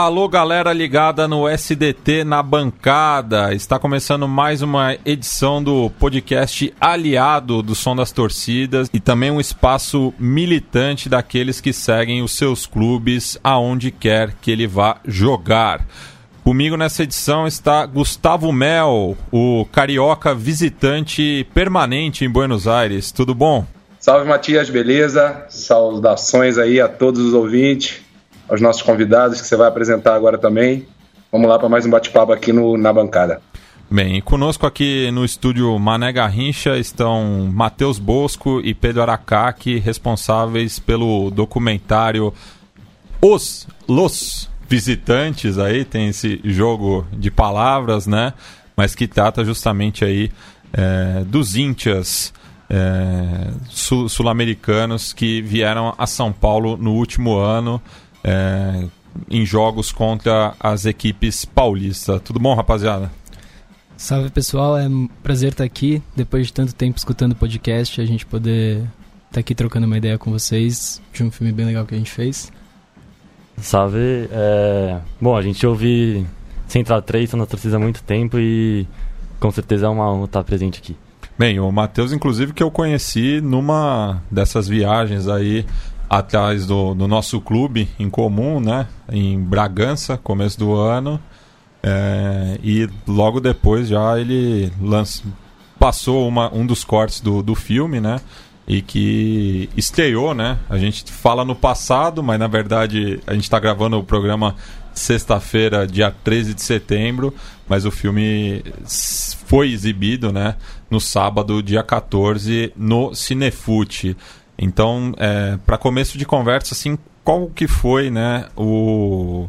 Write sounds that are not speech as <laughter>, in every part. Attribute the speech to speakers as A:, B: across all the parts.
A: Alô, galera ligada no SDT na bancada. Está começando mais uma edição do podcast aliado do Som das Torcidas e também um espaço militante daqueles que seguem os seus clubes aonde quer que ele vá jogar. Comigo nessa edição está Gustavo Mel, o carioca visitante permanente em Buenos Aires. Tudo bom?
B: Salve Matias, beleza? Saudações aí a todos os ouvintes aos nossos convidados que você vai apresentar agora também. Vamos lá para mais um bate-papo aqui no, na bancada.
A: Bem, conosco aqui no estúdio Mané Garrincha estão Matheus Bosco e Pedro Aracaki, responsáveis pelo documentário Os Los Visitantes, aí tem esse jogo de palavras, né? Mas que trata justamente aí é, dos íntias é, sul-americanos que vieram a São Paulo no último ano é, em jogos contra as equipes paulistas. Tudo bom, rapaziada?
C: Salve pessoal, é um prazer estar aqui. Depois de tanto tempo escutando o podcast, a gente poder estar aqui trocando uma ideia com vocês de um filme bem legal que a gente fez.
D: Salve. É... Bom, a gente ouve Central 3 na torcida há muito tempo e com certeza é uma honra estar presente aqui.
A: Bem, o Matheus, inclusive, que eu conheci numa dessas viagens aí atrás do, do nosso clube em comum, né? Em Bragança, começo do ano. É, e logo depois já ele lança, passou uma, um dos cortes do, do filme, né? E que estreou, né? A gente fala no passado, mas na verdade a gente está gravando o programa sexta-feira, dia 13 de setembro, mas o filme foi exibido, né? No sábado, dia 14, no Cinefute. Então, é, para começo de conversa, assim, qual que foi, né, o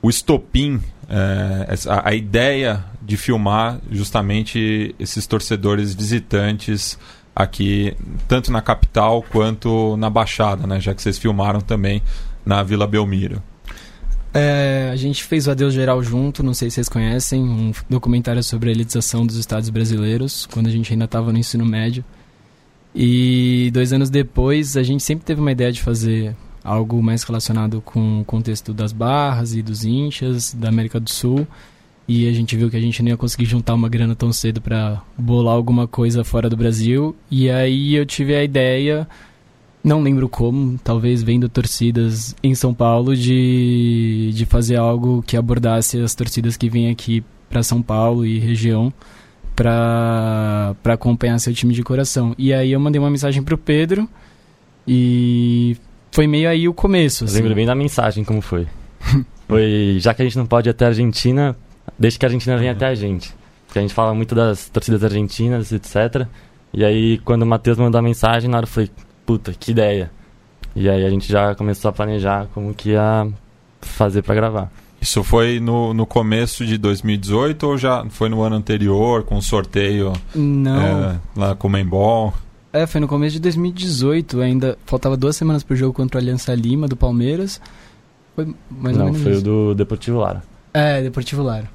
A: o estopim, é, a, a, ideia de filmar justamente esses torcedores visitantes aqui, tanto na capital quanto na Baixada, né? Já que vocês filmaram também na Vila Belmiro.
C: É, a gente fez o Adeus Geral junto, não sei se vocês conhecem, um documentário sobre a elitização dos estados brasileiros, quando a gente ainda estava no ensino médio. E dois anos depois, a gente sempre teve uma ideia de fazer algo mais relacionado com o contexto das barras e dos inchas da América do Sul. E a gente viu que a gente não ia conseguir juntar uma grana tão cedo para bolar alguma coisa fora do Brasil. E aí eu tive a ideia, não lembro como, talvez vendo torcidas em São Paulo, de, de fazer algo que abordasse as torcidas que vêm aqui para São Paulo e região para acompanhar seu time de coração. E aí eu mandei uma mensagem pro Pedro e foi meio aí o começo.
D: Assim. Eu lembro bem da mensagem como foi. <laughs> foi, já que a gente não pode ir até a Argentina, deixa que a Argentina venha até a gente. Porque a gente fala muito das torcidas argentinas, etc. E aí quando o Matheus mandou a mensagem, na hora eu falei, puta, que ideia. E aí a gente já começou a planejar como que ia fazer para gravar.
A: Isso foi no, no começo de 2018 ou já foi no ano anterior, com o sorteio
C: Não.
A: É, lá com o Membol?
C: É, foi no começo de 2018, ainda faltava duas semanas pro jogo contra o Aliança Lima, do Palmeiras. Foi mais
D: Não,
C: ou menos
D: foi
C: isso.
D: o do Deportivo Lara.
C: É, Deportivo Lara,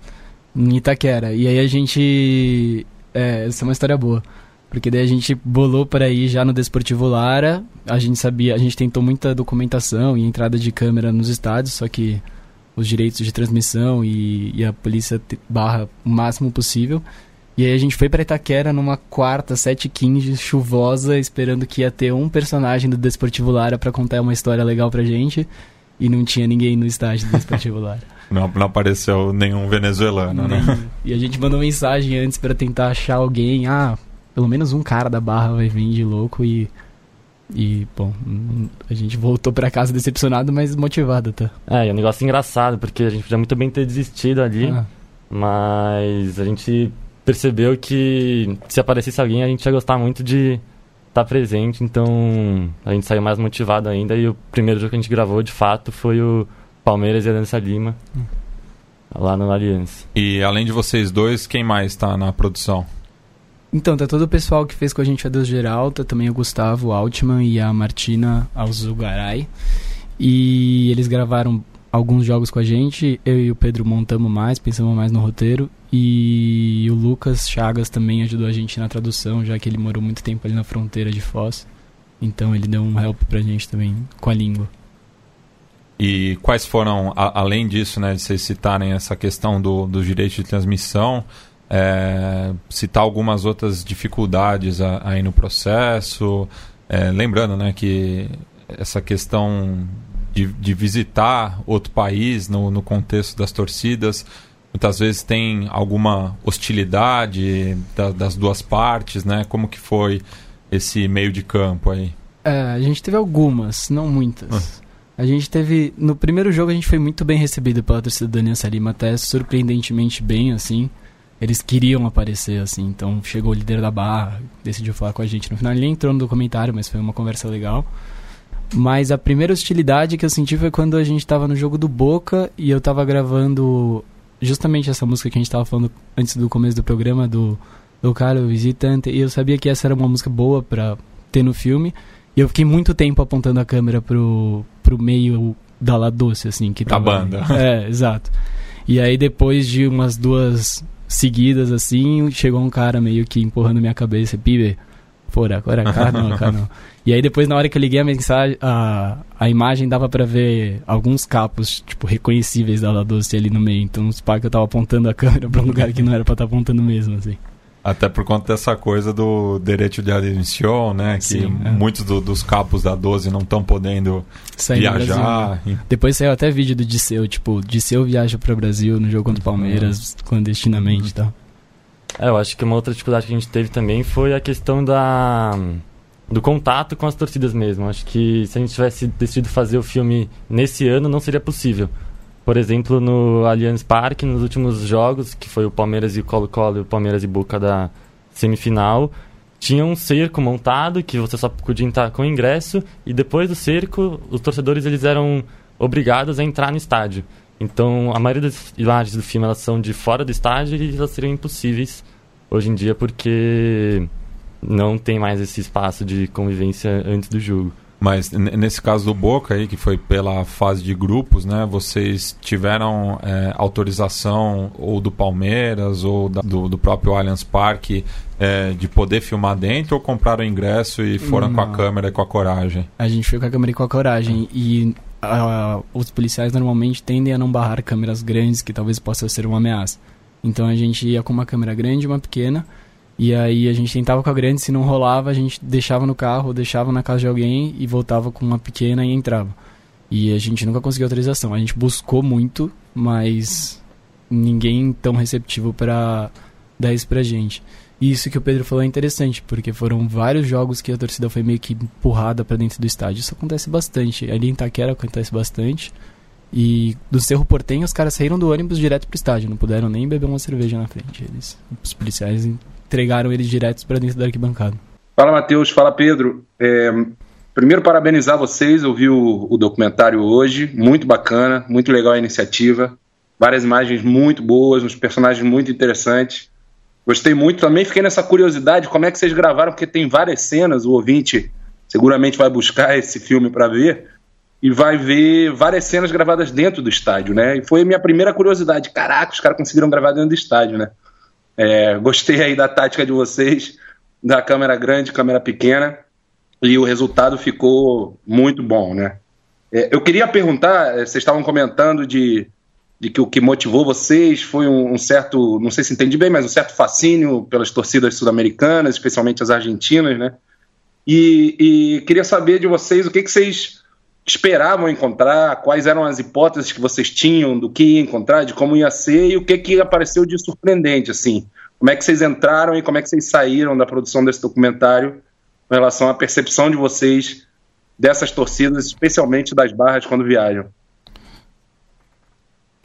C: em Itaquera. E aí a gente... É, essa é uma história boa. Porque daí a gente bolou para ir já no Desportivo Lara. A gente sabia, a gente tentou muita documentação e entrada de câmera nos estádios, só que os direitos de transmissão e, e a polícia barra o máximo possível. E aí a gente foi para Itaquera numa quarta, 7h15, chuvosa, esperando que ia ter um personagem do Desportivo Lara para contar uma história legal pra gente. E não tinha ninguém no estádio do Desportivo Lara. <laughs>
A: não, não apareceu nenhum venezuelano, né?
C: E a gente mandou mensagem antes para tentar achar alguém. Ah, pelo menos um cara da barra vai vir de louco e e, bom, a gente voltou para casa decepcionado, mas motivado, tá?
D: É, e é um negócio engraçado, porque a gente podia muito bem ter desistido ali, ah. mas a gente percebeu que se aparecesse alguém, a gente ia gostar muito de estar tá presente, então a gente saiu mais motivado ainda. E o primeiro jogo que a gente gravou, de fato, foi o Palmeiras e a Aliança Lima, hum. lá no Aliança.
A: E além de vocês dois, quem mais está na produção?
C: Então, tá todo o pessoal que fez com a gente a Deus Geral, tá também o Gustavo Altman e a Martina Alzugaray. E eles gravaram alguns jogos com a gente, eu e o Pedro montamos mais, pensamos mais no roteiro. E o Lucas Chagas também ajudou a gente na tradução, já que ele morou muito tempo ali na fronteira de Foz. Então ele deu um help pra gente também com a língua.
A: E quais foram, a, além disso, né, de vocês citarem essa questão do, do direito de transmissão, é, citar algumas outras dificuldades aí no processo, é, lembrando né, que essa questão de, de visitar outro país no, no contexto das torcidas muitas vezes tem alguma hostilidade da, das duas partes, né? Como que foi esse meio de campo aí?
C: É, a gente teve algumas, não muitas. Ah. A gente teve. No primeiro jogo a gente foi muito bem recebido pela torcida do Aliança Lima, até surpreendentemente bem, assim. Eles queriam aparecer, assim. Então chegou o líder da barra, decidiu falar com a gente. No final ele nem entrou no documentário, mas foi uma conversa legal. Mas a primeira hostilidade que eu senti foi quando a gente tava no jogo do Boca e eu tava gravando justamente essa música que a gente tava falando antes do começo do programa, do, do Caro Visitante. E eu sabia que essa era uma música boa pra ter no filme. E eu fiquei muito tempo apontando a câmera pro, pro meio da La Doce, assim. Que
A: da banda.
C: É, exato. E aí depois de umas duas seguidas, assim, chegou um cara meio que empurrando minha cabeça. Pibe, fora, agora cá não, cá não. E aí depois na hora que eu liguei a mensagem, a, a imagem dava para ver alguns capos, tipo, reconhecíveis da La Doce ali no meio. Então os pais que eu tava apontando a câmera pra um lugar que não era pra estar tá apontando mesmo, assim.
A: Até por conta dessa coisa do direito de admissão, né? Que Sim, é. muitos do, dos capos da 12 não estão podendo Sair viajar.
C: Né? Depois saiu até vídeo do Disseu, tipo, Disseu viaja para o Brasil no jogo contra o Palmeiras, uhum. clandestinamente e tal.
D: É, eu acho que uma outra dificuldade que a gente teve também foi a questão da do contato com as torcidas mesmo. Acho que se a gente tivesse decidido fazer o filme nesse ano, não seria possível. Por exemplo, no Allianz Parque, nos últimos jogos, que foi o Palmeiras e o Colo-Colo e o Palmeiras e Boca da semifinal, tinha um cerco montado que você só podia entrar com ingresso e depois do cerco, os torcedores eles eram obrigados a entrar no estádio. Então, a maioria das imagens do filme elas são de fora do estádio e elas seriam impossíveis hoje em dia porque não tem mais esse espaço de convivência antes do jogo.
A: Mas nesse caso do Boca aí, que foi pela fase de grupos, né? Vocês tiveram é, autorização ou do Palmeiras ou da, do, do, próprio Allianz Parque é, de poder filmar dentro ou compraram ingresso e foram Não. com a câmera e com a coragem?
C: A gente foi com a câmera e com a coragem. E os policiais normalmente tendem a não barrar câmeras grandes que talvez possa ser uma ameaça. Então a gente ia com uma câmera grande e uma pequena e aí a gente tentava com a grande, se não rolava, a gente deixava no carro, deixava na casa de alguém e voltava com uma pequena e entrava. E a gente nunca conseguiu autorização. A gente buscou muito, mas ninguém tão receptivo para dar isso pra gente. E isso que o Pedro falou é interessante, porque foram vários jogos que a torcida foi meio que empurrada para dentro do estádio. Isso acontece bastante. Ali em Itaquera acontece bastante. E do Cerro Portenho, os caras saíram do ônibus direto pro estádio, não puderam nem beber uma cerveja na frente. Eles, os policiais entregaram eles diretos para dentro da arquibancada.
B: Fala, Matheus. Fala, Pedro. É, primeiro, parabenizar vocês. Eu vi o, o, documentário hoje. Muito bacana, muito legal a iniciativa. Várias imagens muito boas, uns personagens muito interessantes. Gostei muito. Também fiquei nessa curiosidade como é que vocês gravaram, porque tem várias cenas. O ouvinte seguramente vai buscar <laughs> esse filme para ver e vai ver várias cenas gravadas dentro do estádio, né? E foi a minha primeira curiosidade. Caraca, os caras conseguiram gravar dentro do estádio, né? É, gostei aí da tática de vocês, da câmera grande, câmera pequena, e o resultado ficou muito bom, né? É, eu queria perguntar, é, vocês estavam comentando de, de que o que motivou vocês foi um, um, certo, não sei se entendi bem, mas um certo fascínio pelas torcidas sul-americanas, especialmente as argentinas, né? E, e, queria saber de vocês o que, que vocês esperavam encontrar, quais eram as hipóteses que vocês tinham do que ia encontrar, de como ia ser e o que, que apareceu de surpreendente, assim. Como é que vocês entraram e como é que vocês saíram da produção desse documentário em relação à percepção de vocês dessas torcidas, especialmente das barras quando viajam?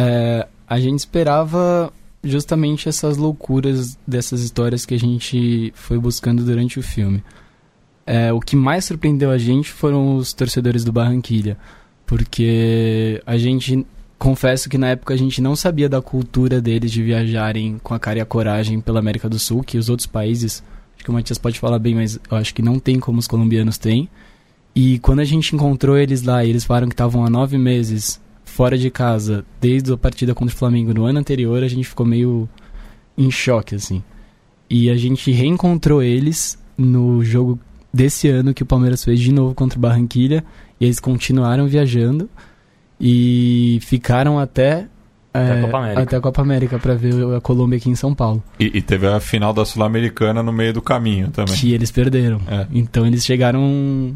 C: É, a gente esperava justamente essas loucuras dessas histórias que a gente foi buscando durante o filme. É, o que mais surpreendeu a gente foram os torcedores do Barranquilha, porque a gente confesso que na época a gente não sabia da cultura deles de viajarem com a cara e a coragem pela América do Sul, que os outros países, acho que o Matias pode falar bem, mas eu acho que não tem como os colombianos têm. E quando a gente encontrou eles lá, eles falaram que estavam há nove meses fora de casa, desde a partida contra o Flamengo no ano anterior, a gente ficou meio em choque, assim. E a gente reencontrou eles no jogo desse ano que o Palmeiras fez de novo contra o Barranquilha e eles continuaram viajando. E ficaram até
D: até a Copa América.
C: Até a Copa América pra ver a Colômbia aqui em São Paulo.
A: E, e teve a final da Sul-Americana no meio do caminho também.
C: Que eles perderam. É. Então eles chegaram.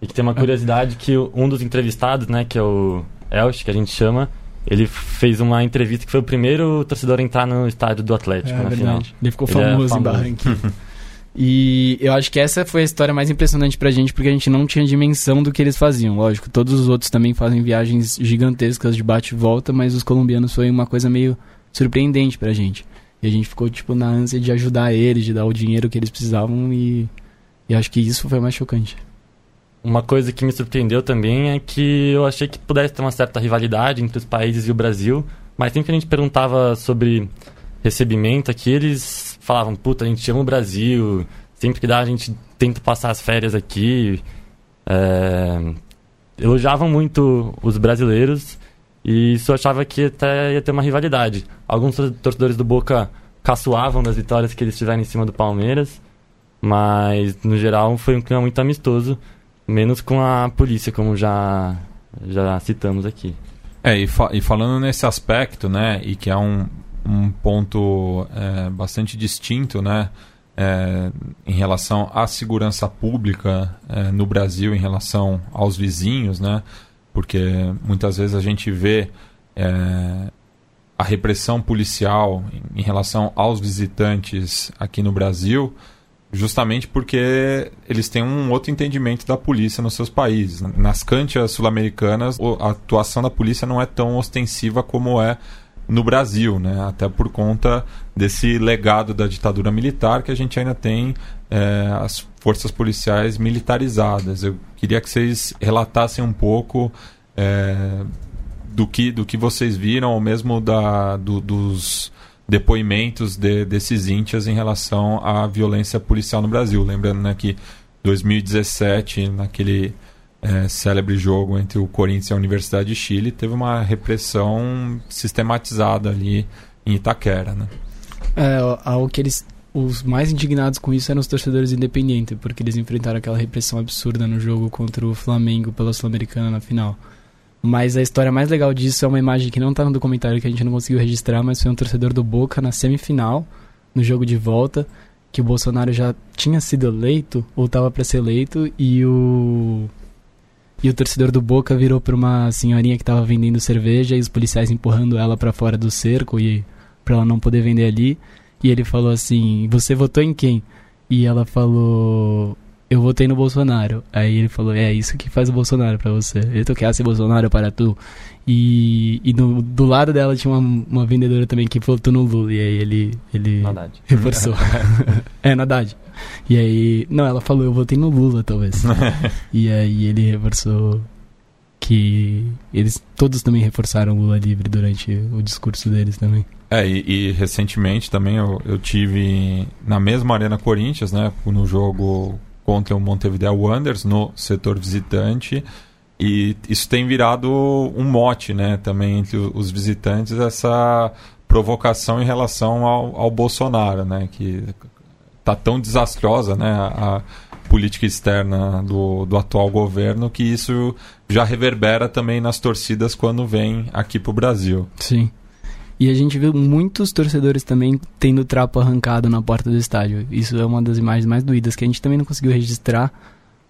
D: E que tem uma curiosidade que um dos entrevistados, né, que é o Elch, que a gente chama, ele fez uma entrevista que foi o primeiro torcedor a entrar no estádio do Atlético é, na verdade. final.
C: Ele ficou ele é famoso, é famoso em Barranquilla. <laughs> E eu acho que essa foi a história mais impressionante pra gente, porque a gente não tinha dimensão do que eles faziam. Lógico, todos os outros também fazem viagens gigantescas de bate e volta, mas os colombianos foi uma coisa meio surpreendente pra gente. E a gente ficou, tipo, na ânsia de ajudar eles, de dar o dinheiro que eles precisavam e, e acho que isso foi mais chocante.
D: Uma coisa que me surpreendeu também é que eu achei que pudesse ter uma certa rivalidade entre os países e o Brasil, mas sempre que a gente perguntava sobre recebimento aqui, eles falavam, puta, a gente ama o Brasil, sempre que dá a gente tenta passar as férias aqui. É... Elogiavam muito os brasileiros e isso achava que até ia ter uma rivalidade. Alguns torcedores do Boca caçoavam das vitórias que eles tiveram em cima do Palmeiras, mas no geral foi um clima muito amistoso, menos com a polícia, como já, já citamos aqui.
A: É, e, fa e falando nesse aspecto, né, e que é um, um ponto é, bastante distinto, né? É, em relação à segurança pública é, no Brasil, em relação aos vizinhos, né? Porque muitas vezes a gente vê é, a repressão policial em, relação aos visitantes aqui no Brasil, justamente porque eles têm um outro entendimento da polícia nos seus países. Nas cantias sul-americanas, a atuação da polícia não é tão ostensiva como é no Brasil, né? até por conta desse legado da ditadura militar que a gente ainda tem é, as forças policiais militarizadas. Eu queria que vocês relatassem um pouco é, do, que, do que vocês viram, ou mesmo da, do, dos depoimentos de, desses íntias em relação à violência policial no Brasil. Lembrando né, que 2017, naquele é, célebre jogo entre o Corinthians e a Universidade de Chile, teve uma repressão sistematizada ali em Itaquera, né?
C: É, ao que eles os mais indignados com isso eram os torcedores independentes, porque eles enfrentaram aquela repressão absurda no jogo contra o Flamengo pela Sul-Americana na final. Mas a história mais legal disso é uma imagem que não está no documentário que a gente não conseguiu registrar, mas foi um torcedor do Boca na semifinal, no jogo de volta, que o Bolsonaro já tinha sido eleito ou estava para ser eleito e o e o torcedor do Boca virou para uma senhorinha que estava vendendo cerveja e os policiais empurrando ela para fora do cerco e para ela não poder vender ali. E ele falou assim: "Você votou em quem?" E ela falou: "Eu votei no Bolsonaro". Aí ele falou: "É isso que faz o Bolsonaro para você. Eu tô quer ser Bolsonaro para tu". E, e no, do lado dela tinha uma, uma vendedora também que votou no Lula. E aí ele, ele reforçou. <laughs> é, na Haddad. E aí. Não, ela falou, eu votei no Lula, talvez. <laughs> e aí ele reforçou que eles todos também reforçaram o Lula livre durante o discurso deles também.
A: É, e, e recentemente também eu, eu tive na mesma Arena Corinthians, né, no jogo contra o Montevideo Wanderers, no setor visitante, e isso tem virado um mote, né, também entre os visitantes, essa provocação em relação ao, ao Bolsonaro, né, que tá tão desastrosa, né, a, a política externa do, do atual governo que isso já reverbera também nas torcidas quando vem aqui para o Brasil.
C: Sim. E a gente viu muitos torcedores também tendo trapo arrancado na porta do estádio. Isso é uma das imagens mais doídas que a gente também não conseguiu registrar,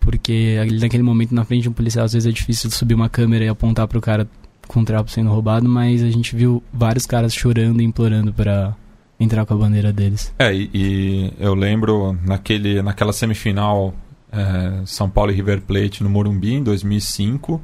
C: porque naquele momento na frente de um policial às vezes é difícil subir uma câmera e apontar para o cara com o trapo sendo roubado, mas a gente viu vários caras chorando e implorando para entrar com a bandeira deles.
A: É, e, e eu lembro naquele, naquela semifinal é, São Paulo e River Plate no Morumbi em 2005,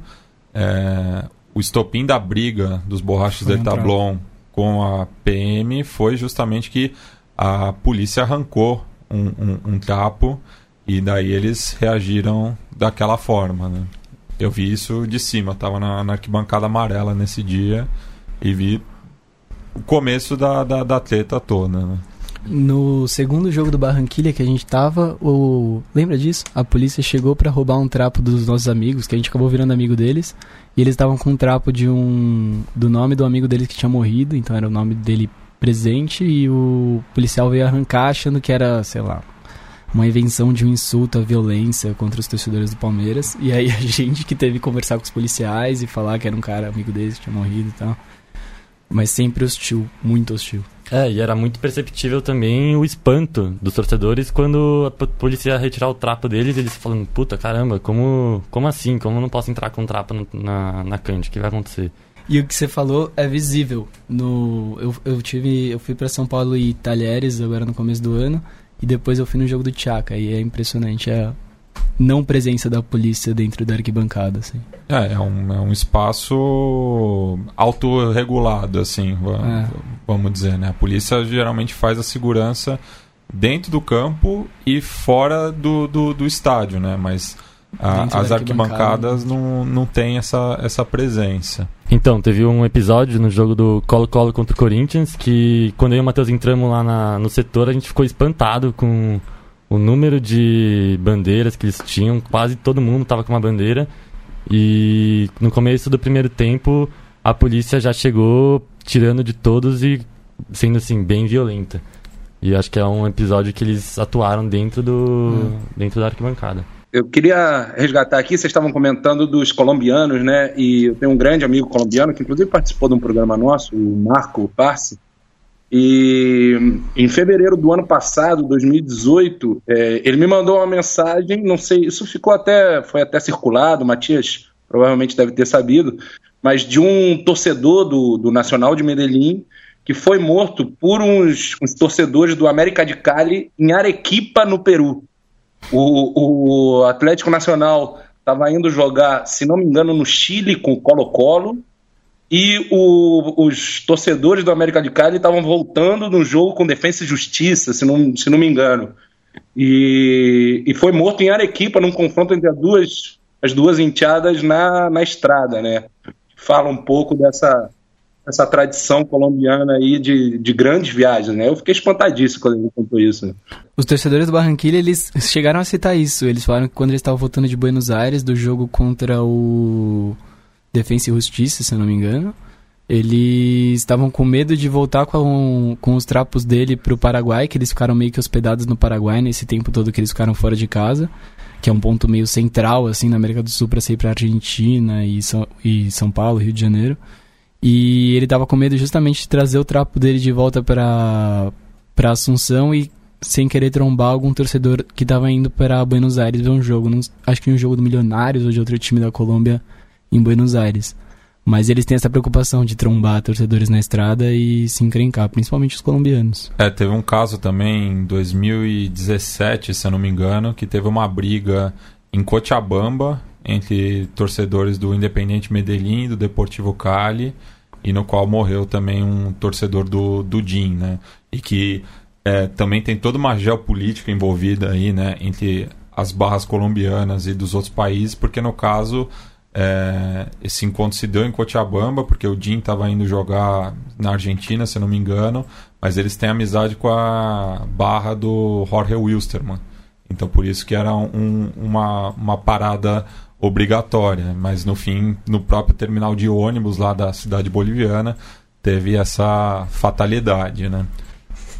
A: é, o estopim da briga dos borrachos de Tablon com a PM foi justamente que a polícia arrancou um, um, um trapo e daí eles reagiram daquela forma, né? Eu vi isso de cima, estava na, na arquibancada amarela nesse dia e vi o começo da, da, da treta toda, né?
C: No segundo jogo do Barranquilha que a gente tava, o... lembra disso? A polícia chegou para roubar um trapo dos nossos amigos, que a gente acabou virando amigo deles, e eles estavam com um trapo de um do nome do amigo deles que tinha morrido, então era o nome dele presente e o policial veio arrancar achando que era, sei lá, uma invenção de um insulto à violência contra os torcedores do Palmeiras. E aí a <laughs> gente que teve que conversar com os policiais e falar que era um cara amigo deles que tinha morrido e tal. Mas sempre hostil, muito hostil.
D: É, e era muito perceptível também o espanto dos torcedores quando a polícia ia retirar o trapo deles eles falando, puta, caramba, como, como assim? Como eu não posso entrar com um trapo na, na cante? O que vai acontecer?
C: E o que você falou é visível. No, eu, eu tive. Eu fui para São Paulo e Talheres agora no começo do ano. E depois eu fui no jogo do Tchaka. E é impressionante a não presença da polícia dentro da arquibancada, assim.
A: É, é um, é um espaço autorregulado, assim, é. vamos dizer, né? A polícia geralmente faz a segurança dentro do campo e fora do, do, do estádio, né? Mas a, as arquibancadas não, não tem essa, essa presença.
D: Então, teve um episódio no jogo do Colo-Colo contra o Corinthians que quando eu e o Matheus entramos lá na, no setor, a gente ficou espantado com o número de bandeiras que eles tinham. Quase todo mundo estava com uma bandeira. E no começo do primeiro tempo, a polícia já chegou tirando de todos e sendo assim, bem violenta. E acho que é um episódio que eles atuaram dentro do hum. dentro da arquibancada.
B: Eu queria resgatar aqui, vocês estavam comentando dos colombianos, né? E eu tenho um grande amigo colombiano que inclusive participou de um programa nosso, o Marco Parsi. E em fevereiro do ano passado, 2018, é, ele me mandou uma mensagem, não sei, isso ficou até, foi até circulado, Matias provavelmente deve ter sabido, mas de um torcedor do, do Nacional de Medellín que foi morto por uns, uns torcedores do América de Cali em Arequipa, no Peru. O, o Atlético Nacional estava indo jogar, se não me engano, no Chile com o Colo-Colo. E o, os torcedores do América de Cali estavam voltando no jogo com Defesa e Justiça, se não, se não me engano. E, e foi morto em Arequipa num confronto entre as duas, as duas enteadas na, na estrada, né? Fala um pouco dessa, essa tradição colombiana aí de, de grandes viagens, né? Eu fiquei espantadíssimo quando ele contou isso.
C: Os torcedores do Barranquilla, eles chegaram a citar isso. Eles falaram que quando eles estavam voltando de Buenos Aires, do jogo contra o Defensa e Justiça, se eu não me engano, eles estavam com medo de voltar com, com os trapos dele para o Paraguai, que eles ficaram meio que hospedados no Paraguai nesse tempo todo que eles ficaram fora de casa, que é um ponto meio central, assim, na América do Sul para sair para Argentina e São, e São Paulo, Rio de Janeiro. E ele tava com medo justamente de trazer o trapo dele de volta para para Assunção e sem querer trombar algum torcedor que tava indo para Buenos Aires ver um jogo, acho que um jogo do Milionários ou de outro time da Colômbia em Buenos Aires. Mas eles têm essa preocupação de trombar torcedores na estrada e se encrencar, principalmente os colombianos.
A: É, teve um caso também em 2017, se eu não me engano, que teve uma briga em Cochabamba entre torcedores do Independente Medellín e do Deportivo Cali, e no qual morreu também um torcedor do, do DIN, né? E que é, também tem toda uma geopolítica envolvida aí, né? Entre as barras colombianas e dos outros países, porque no caso é, esse encontro se deu em Cochabamba, porque o DIN estava indo jogar na Argentina, se não me engano, mas eles têm amizade com a barra do Jorge Wilstermann. Então por isso que era um, uma, uma parada obrigatória, mas no fim, no próprio terminal de ônibus lá da cidade boliviana, teve essa fatalidade, né?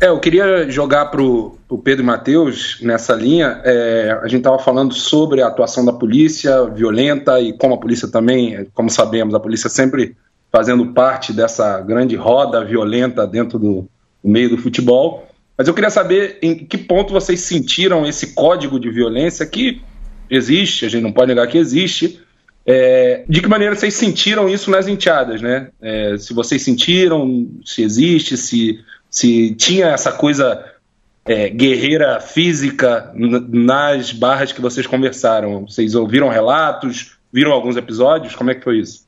B: É, eu queria jogar para o Pedro e Matheus nessa linha. É, a gente estava falando sobre a atuação da polícia violenta e como a polícia também, como sabemos, a polícia sempre fazendo parte dessa grande roda violenta dentro do, do meio do futebol. Mas eu queria saber em que ponto vocês sentiram esse código de violência que existe, a gente não pode negar que existe. É, de que maneira vocês sentiram isso nas enteadas, né? É, se vocês sentiram, se existe, se, se tinha essa coisa é, guerreira física nas barras que vocês conversaram. Vocês ouviram relatos, viram alguns episódios? Como é que foi isso?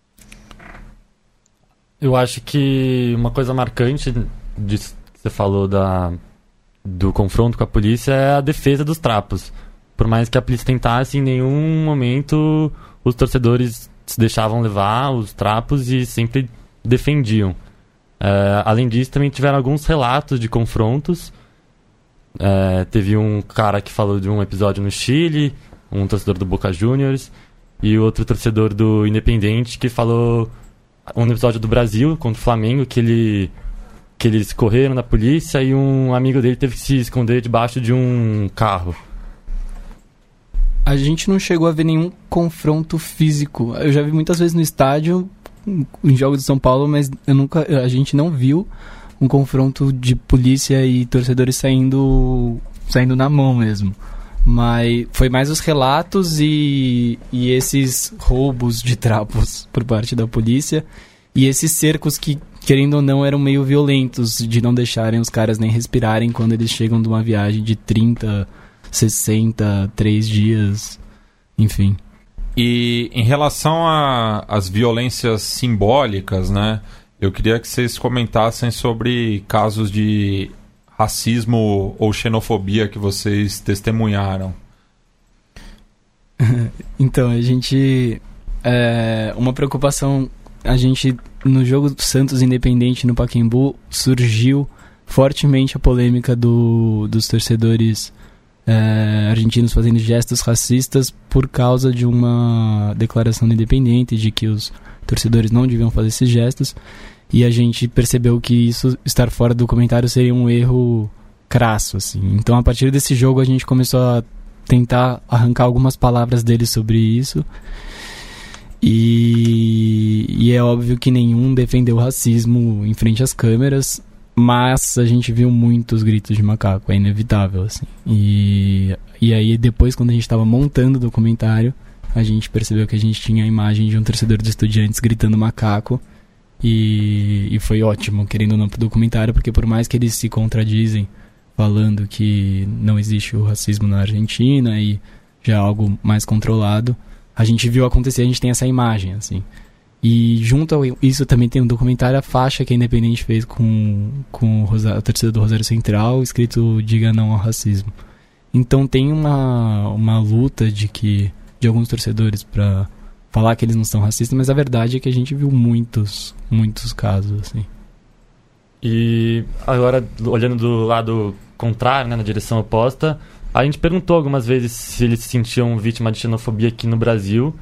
D: Eu acho que uma coisa marcante de que você falou da, do confronto com a polícia é a defesa dos trapos por mais que a polícia tentasse, em nenhum momento os torcedores se deixavam levar os trapos e sempre defendiam. É, além disso, também tiveram alguns relatos de confrontos. É, teve um cara que falou de um episódio no Chile, um torcedor do Boca Juniors, e outro torcedor do Independente que falou um episódio do Brasil contra o Flamengo que ele que eles correram na polícia e um amigo dele teve que se esconder debaixo de um carro
C: a gente não chegou a ver nenhum confronto físico. Eu já vi muitas vezes no estádio, em jogos de São Paulo, mas eu nunca, a gente não viu um confronto de polícia e torcedores saindo, saindo na mão mesmo. Mas foi mais os relatos e, e esses roubos de trapos <laughs> por parte da polícia e esses cercos que, querendo ou não, eram meio violentos de não deixarem os caras nem respirarem quando eles chegam de uma viagem de 30 60, 3 dias, enfim.
A: E em relação às violências simbólicas, né? Eu queria que vocês comentassem sobre casos de racismo ou xenofobia que vocês testemunharam. <laughs>
C: então, a gente. É, uma preocupação. A gente, no jogo Santos Independente no Paquembu, surgiu fortemente a polêmica do, dos torcedores é, argentinos fazendo gestos racistas por causa de uma declaração do Independente de que os torcedores não deviam fazer esses gestos. E a gente percebeu que isso estar fora do comentário seria um erro crasso, assim. Então, a partir desse jogo, a gente começou a tentar arrancar algumas palavras dele sobre isso. E, e é óbvio que nenhum defendeu o racismo em frente às câmeras. Mas a gente viu muitos gritos de macaco, é inevitável, assim. E, e aí, depois, quando a gente estava montando o documentário, a gente percebeu que a gente tinha a imagem de um torcedor dos estudiantes gritando macaco. E, e foi ótimo, querendo ou não, pro documentário, porque por mais que eles se contradizem, falando que não existe o racismo na Argentina e já é algo mais controlado, a gente viu acontecer, a gente tem essa imagem, assim. E junto a isso também tem um documentário, a faixa que a Independente fez com, com a torcida do Rosário Central, escrito Diga Não ao Racismo. Então tem uma, uma luta de que de alguns torcedores para falar que eles não são racistas, mas a verdade é que a gente viu muitos, muitos casos assim.
D: E agora olhando do lado contrário, né, na direção oposta, a gente perguntou algumas vezes se eles se sentiam vítima de xenofobia aqui no Brasil.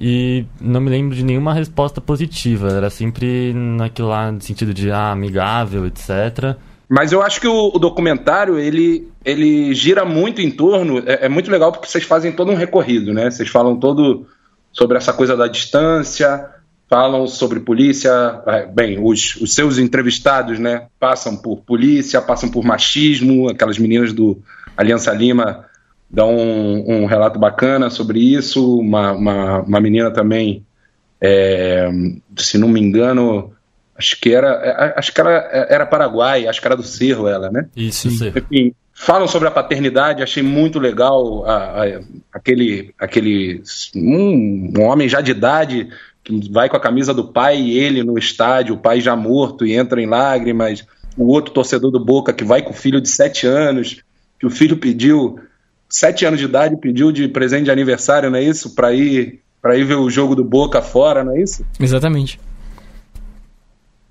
D: E não me lembro de nenhuma resposta positiva. Era sempre naquilo lá, no sentido de ah, amigável, etc.
B: Mas eu acho que o, o, documentário, ele, ele gira muito em torno... É, é, muito legal porque vocês fazem todo um recorrido, né? Vocês falam todo sobre essa coisa da distância, falam sobre polícia... É, bem, os, os seus entrevistados, né? Passam por polícia, passam por machismo. Aquelas meninas do Aliança Lima dá um, um relato bacana sobre isso. Uma, uma, uma menina também, é, se não me engano, acho que era, é, acho que era, era Paraguai, acho que era do Cerro ela, né?
D: Isso,
B: Enfim, falam sobre a paternidade, achei muito legal a, a, aquele, aquele um, um, homem já de idade que vai com a camisa do pai e ele no estádio, o pai já morto e entra em lágrimas, o outro torcedor do Boca que vai com o filho de sete anos, que o filho pediu sete anos de idade, pediu de presente de aniversário, não é isso? Para ir, para ir ver o jogo do Boca fora, não é isso?
C: Exatamente.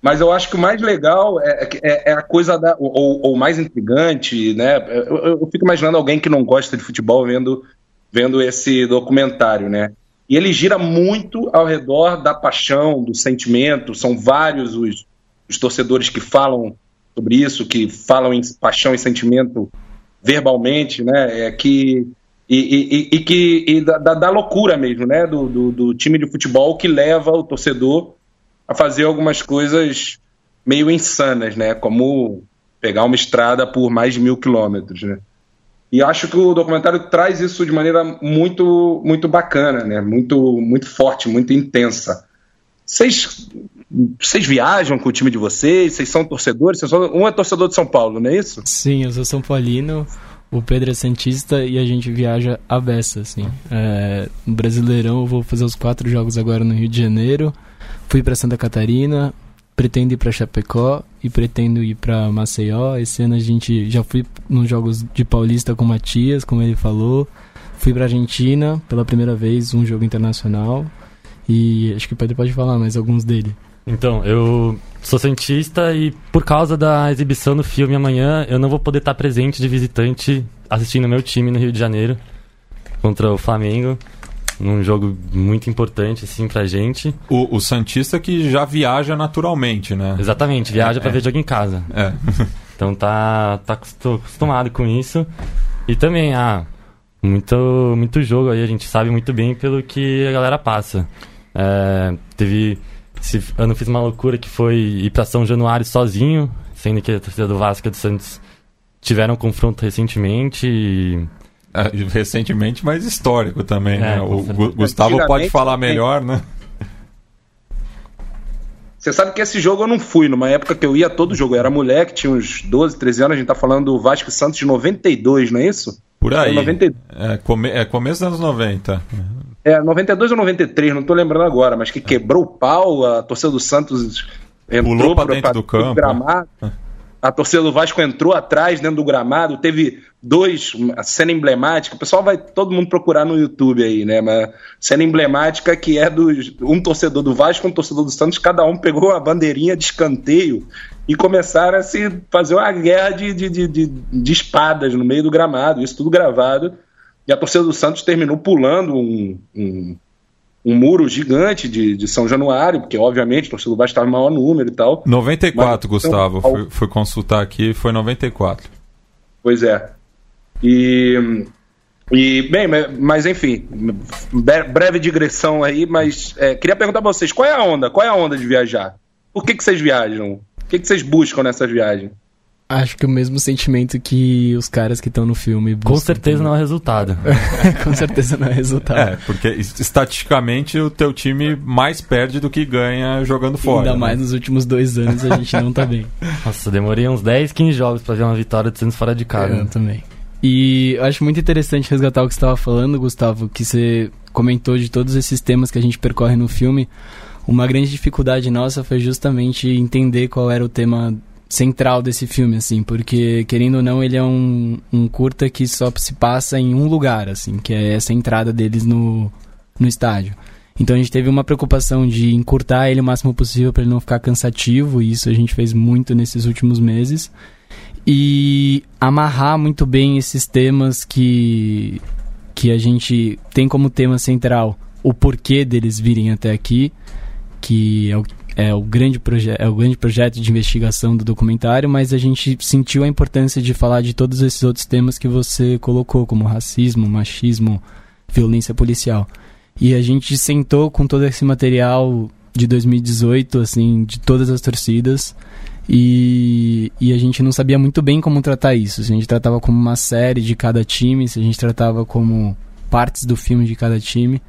B: Mas eu acho que o mais legal é, é, é a coisa da. Ou, ou, mais intrigante, né? Eu, eu, fico imaginando alguém que não gosta de futebol vendo, vendo esse documentário, né? E ele gira muito ao redor da paixão, do sentimento. São vários os, os torcedores que falam sobre isso, que falam em paixão e sentimento verbalmente, né? É que e, e, e que e da, da, loucura mesmo, né? Do, do, do, time de futebol que leva o torcedor a fazer algumas coisas meio insanas, né? Como pegar uma estrada por mais de mil quilômetros, né? E acho que o documentário traz isso de maneira muito muito bacana, né? Muito muito forte, muito intensa. Vocês vocês viajam com o time de vocês? Vocês são torcedores? Vocês são... Um é torcedor de São Paulo, não é isso?
C: Sim, eu sou São Paulino. O Pedro é Santista e a gente viaja a beça, assim. É, no Brasileirão eu vou fazer os quatro jogos agora no Rio de Janeiro. Fui para Santa Catarina, pretendo ir para Chapecó e pretendo ir para Maceió. Esse ano a gente já fui nos jogos de Paulista com o Matias, como ele falou. Fui para Argentina pela primeira vez, um jogo internacional. E acho que o Pedro pode falar mais alguns dele.
D: Então, eu sou cientista e por causa da exibição do filme amanhã, eu não vou poder estar presente de visitante assistindo meu time no Rio de Janeiro contra o Flamengo. Num jogo muito importante, assim, pra gente.
A: O, o Santista que já viaja naturalmente, né?
D: Exatamente, viaja é, pra é. ver jogo em casa.
A: É. <laughs>
D: então tá, tá acostumado com isso. E também, ah, muito, muito jogo aí, a gente sabe muito bem pelo que a galera passa. É, teve. Esse ano fiz uma loucura que foi ir pra São Januário sozinho, sendo que a torcida do Vasco e do Santos tiveram um confronto recentemente e...
A: é, recentemente, mas histórico também, é, né? O Gustavo pode falar melhor, né?
B: Você sabe que esse jogo eu não fui, numa época que eu ia todo jogo. Eu era moleque, tinha uns 12, 13 anos, a gente tá falando do Vasco Santos de 92, não é isso?
A: Por aí. É, come, é começo dos anos 90.
B: É, 92 ou 93, não tô lembrando agora, mas que quebrou o pau, a torcida do Santos
A: entrou Pulou pra dentro pra, do campo.
B: Gramado. É a torcida do Vasco entrou atrás dentro do gramado, teve dois, a cena emblemática, o pessoal vai todo mundo procurar no YouTube aí, né? Mas cena emblemática que é dos um torcedor do Vasco, um torcedor do Santos, cada um pegou a bandeirinha de escanteio e começaram a se fazer uma guerra de, de, de, de, de espadas no meio do gramado, isso tudo gravado. E a torcida do Santos terminou pulando um, um um muro gigante de, de São Januário, porque obviamente o torcedor do Vasco estava em maior número e tal.
A: 94, mas, Gustavo, então, fui, fui, consultar aqui, foi 94.
B: Pois é. E, e bem, mas enfim, breve digressão aí, mas é, queria perguntar para vocês, qual é a onda? Qual é a onda de viajar? Por que, que vocês viajam? O que, que vocês buscam nessas viagens?
C: Acho que o mesmo sentimento que os caras que estão no filme. <laughs>
D: Com certeza não é resultado.
C: Com certeza não é resultado.
A: É, porque estatisticamente o teu time mais perde do que ganha jogando fora.
C: Ainda né? mais nos últimos dois anos a gente não tá bem. <laughs>
D: Nossa, demorei uns 10, 15 jogos para ver uma vitória de Santos fora de casa.
C: Eu também. E eu acho muito interessante resgatar o que você estava falando, Gustavo, que você comentou de todos esses temas que a gente percorre no filme. Uma grande dificuldade nossa foi justamente entender qual era o tema central desse filme, assim, porque, querendo ou não, ele é um, um curta que só se passa em um lugar, assim, que é essa entrada deles no, no estádio. Então a gente teve uma preocupação de encurtar ele o máximo possível para ele não ficar cansativo, e isso a gente fez muito nesses últimos meses. E amarrar muito bem esses temas que, que a gente tem como tema central o porquê deles virem até aqui, que é o é o grande projeto é o grande projeto de investigação do documentário, mas a gente sentiu a importância de falar de todos esses outros temas que você colocou, como racismo, machismo, violência policial. E a gente sentou com todo esse material de 2018, assim, de todas as torcidas, e, e a gente não sabia muito bem como tratar isso. Se a gente tratava como uma série de cada time, se a gente tratava como partes do filme de cada time.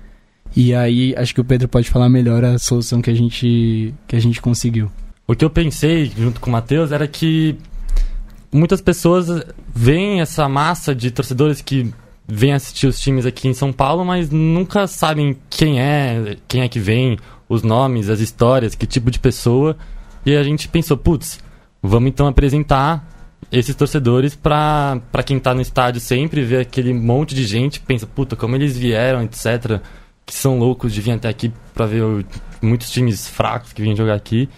C: E aí acho que o Pedro pode falar melhor a solução que a gente, que a gente conseguiu.
D: O que eu pensei junto com o Matheus era que muitas pessoas veem essa massa de torcedores que vêm assistir os times aqui em São Paulo, mas nunca sabem quem é, quem é que vem, os nomes, as histórias, que tipo de pessoa. E a gente pensou, putz, vamos então apresentar esses torcedores para quem está no estádio sempre, ver aquele monte de gente, pensa, puta, como eles vieram, etc que são loucos de vir até aqui para ver muitos times fracos que vêm jogar aqui.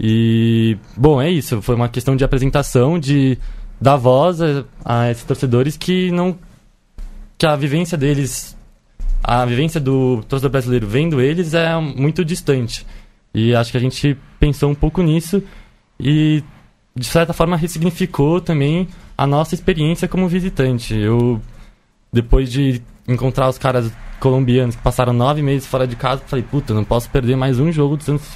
D: E, bom, é isso. Foi uma questão de apresentação, de dar voz a, a esses torcedores que não. que a vivência deles. A vivência do torcedor brasileiro vendo eles é muito distante. E acho que a gente pensou um pouco nisso e, de certa forma, ressignificou também a nossa experiência como visitante. Eu, depois de encontrar os caras colombianos que passaram nove meses fora de casa, falei, puta, não posso perder mais um jogo do Santos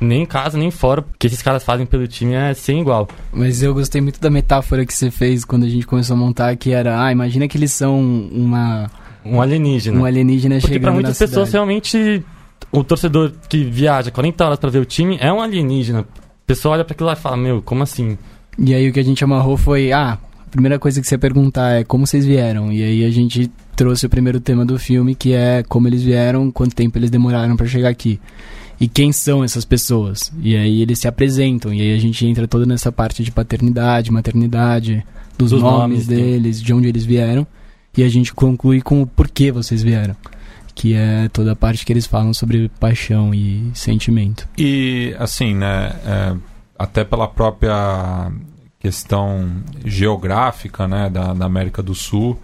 D: nem em casa, nem fora, porque esses caras fazem pelo time é sem igual.
C: Mas eu gostei muito da metáfora que você fez quando a gente começou a montar, que era, ah, imagina que eles são uma...
D: Um alienígena.
C: Um alienígena
D: porque
C: chegando
D: pra muitas pessoas,
C: cidade.
D: realmente, o torcedor que viaja 40 horas para ver o time é um alienígena. A pessoa olha para aquilo lá e fala, meu, como assim?
C: E aí o que a gente amarrou foi, ah, a primeira coisa que você ia perguntar é como vocês vieram. E aí a gente trouxe o primeiro tema do filme, que é como eles vieram, quanto tempo eles demoraram para chegar aqui. E quem são essas pessoas? E aí eles se apresentam, e aí a gente entra toda nessa parte de paternidade, maternidade, dos, dos nomes, nomes, deles, de onde eles vieram, e a gente conclui com o porquê vocês vieram. Que é toda a parte que eles falam sobre paixão e sentimento.
A: E, assim, né, é, até pela própria questão geográfica né, da, da América do Sul,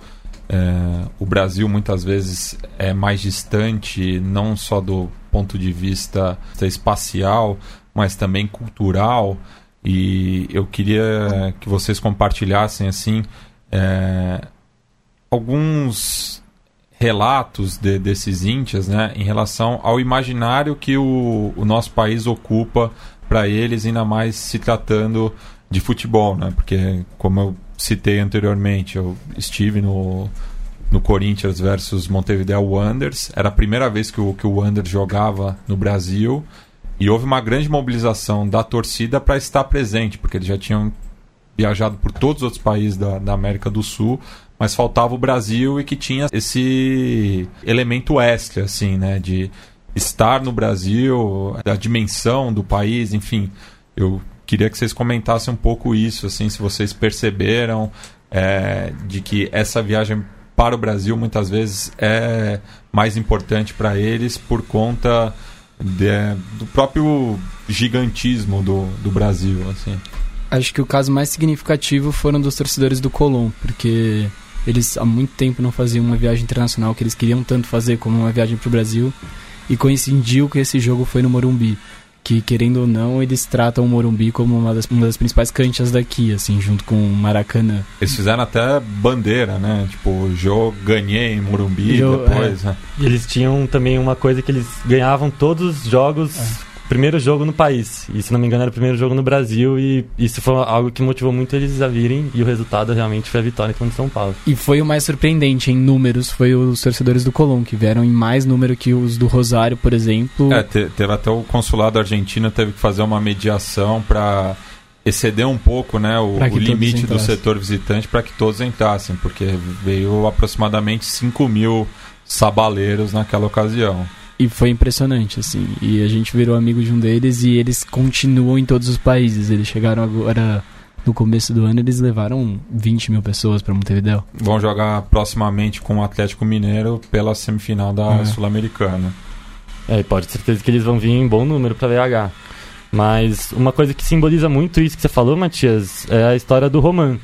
A: é, o Brasil muitas vezes é mais distante, não só do ponto de vista espacial, mas também cultural. E eu queria que vocês compartilhassem assim é, alguns relatos de, desses índios né, em relação ao imaginário que o, o nosso país ocupa para eles, ainda mais se tratando de futebol, né? Porque, como eu citei anteriormente, eu estive no, no Corinthians versus Montevideo Wanderers. Era a primeira vez que o, que o Wanderers jogava no Brasil. E houve uma grande mobilização da torcida para estar presente, porque eles já tinham viajado por todos os outros países da, da América do Sul, mas faltava o Brasil e que tinha esse elemento extra, assim, né? De estar no Brasil, da dimensão do país, enfim. Eu queria que vocês comentassem um pouco isso, assim, se vocês perceberam é, de que essa viagem para o Brasil muitas vezes é mais importante para eles por conta de, do próprio gigantismo do, do Brasil, assim.
C: Acho que o caso mais significativo foram dos torcedores do Colón, porque eles há muito tempo não faziam uma viagem internacional que eles queriam tanto fazer como uma viagem para o Brasil e coincidiu que esse jogo foi no Morumbi que querendo ou não eles tratam o Morumbi como uma das, uma das principais canchas daqui, assim, junto com o Maracanã.
A: Eles fizeram até bandeira, né? Tipo, jogo ganhei em Morumbi depois.
D: É.
A: Né?
D: Eles tinham também uma coisa que eles ganhavam todos os jogos é primeiro jogo no país. E se não me engano era o primeiro jogo no Brasil. E isso foi algo que motivou muito eles a virem. E o resultado realmente foi a vitória contra São Paulo.
C: E foi o mais surpreendente em números: foi os torcedores do Colón, que vieram em mais número que os do Rosário, por exemplo.
A: É, teve até o consulado argentino teve que fazer uma mediação para exceder um pouco né, o, o limite do setor visitante para que todos entrassem, porque veio aproximadamente 5 mil sabaleiros naquela ocasião.
C: E foi impressionante, assim. E a gente virou amigo de um deles e eles continuam em todos os países. Eles chegaram agora no começo do ano eles levaram 20 mil pessoas para Montevideo.
A: Vão jogar proximamente com o Atlético Mineiro pela semifinal da é. Sul-Americana.
D: É, pode ter certeza que eles vão vir em bom número para VH. Mas uma coisa que simboliza muito isso que você falou, Matias, é a história do Roman